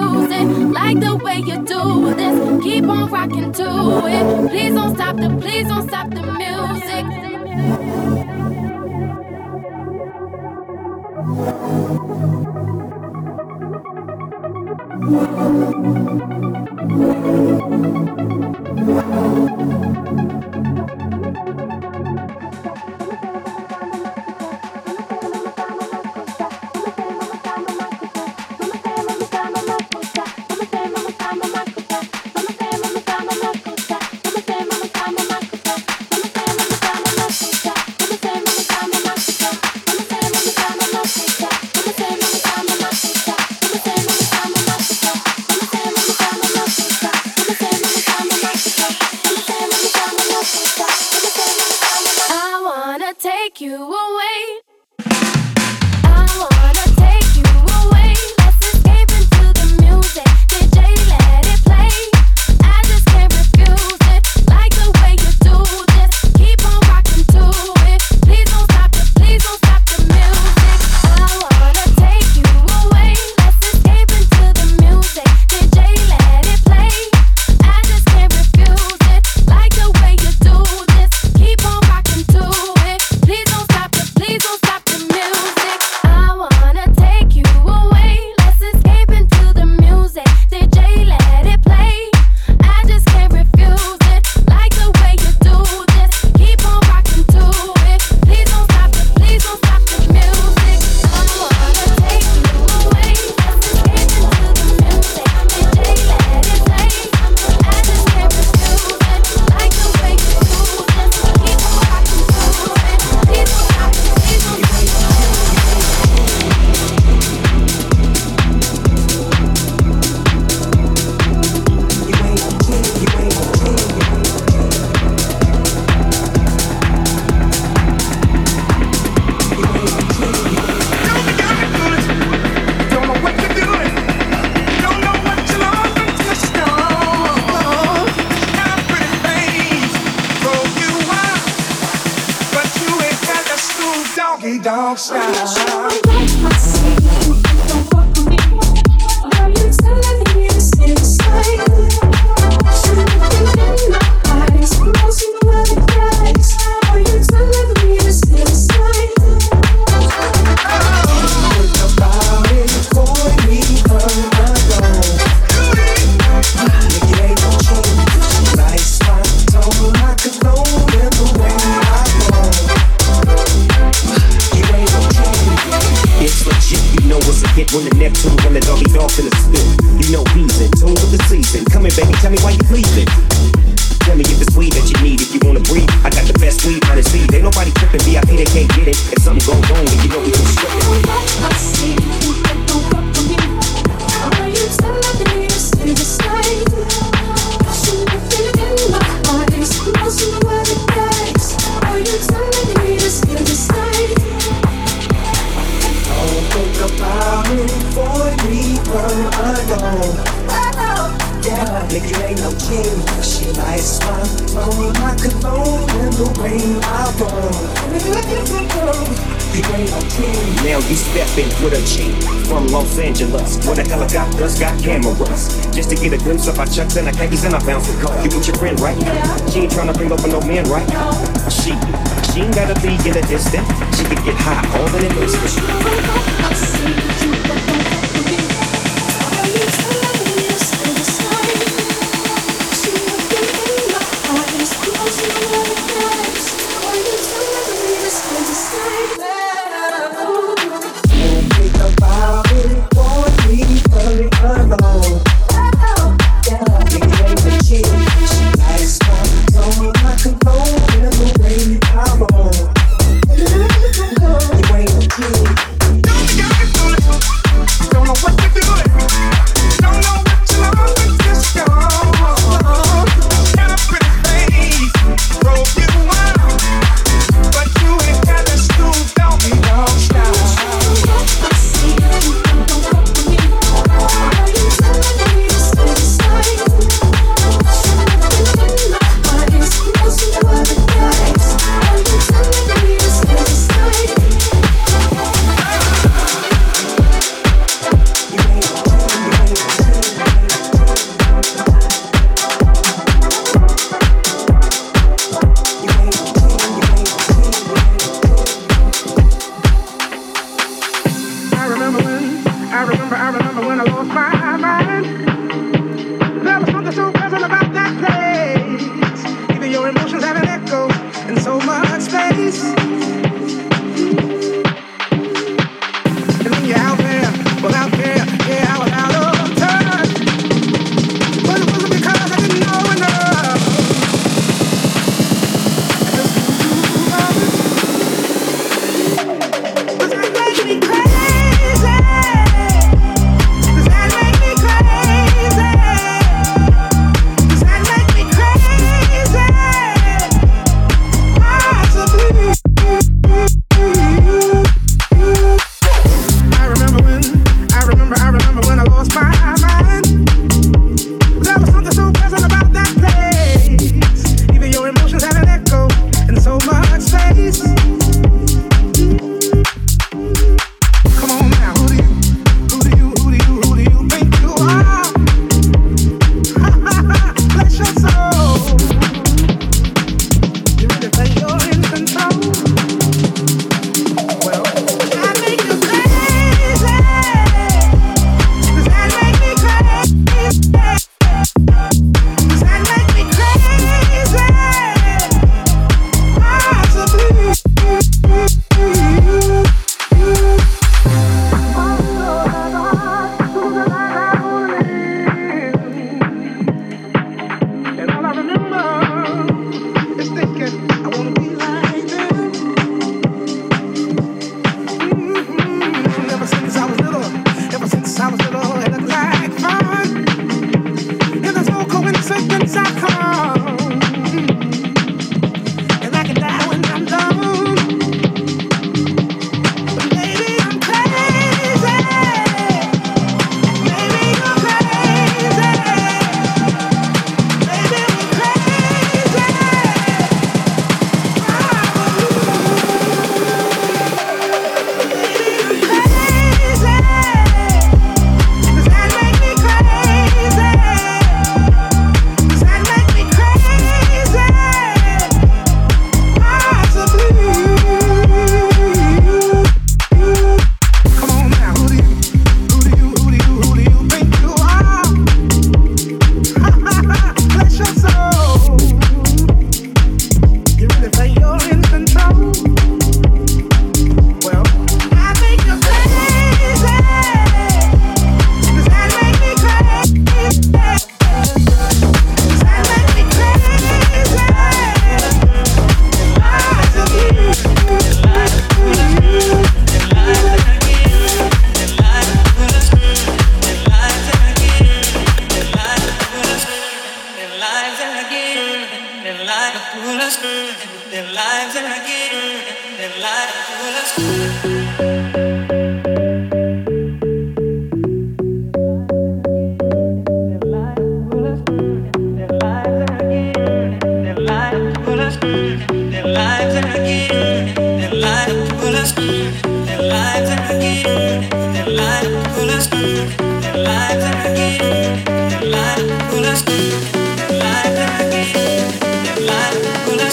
music. Like the way you do this. Keep on rocking to it. Please don't stop the, please don't stop the music.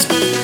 Christmas.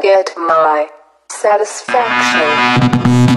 Get my satisfaction.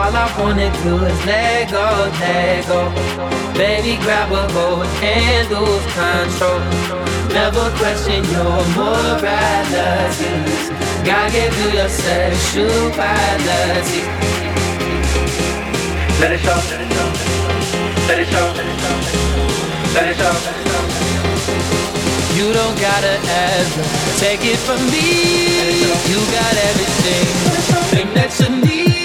All I wanna do is let go, let go. Baby, grab a hold and lose control. Never question your moralities. God give you your sexuality. Let it show, let it show, let it show, let it show. You don't gotta ask, take it from me. You got everything that you need.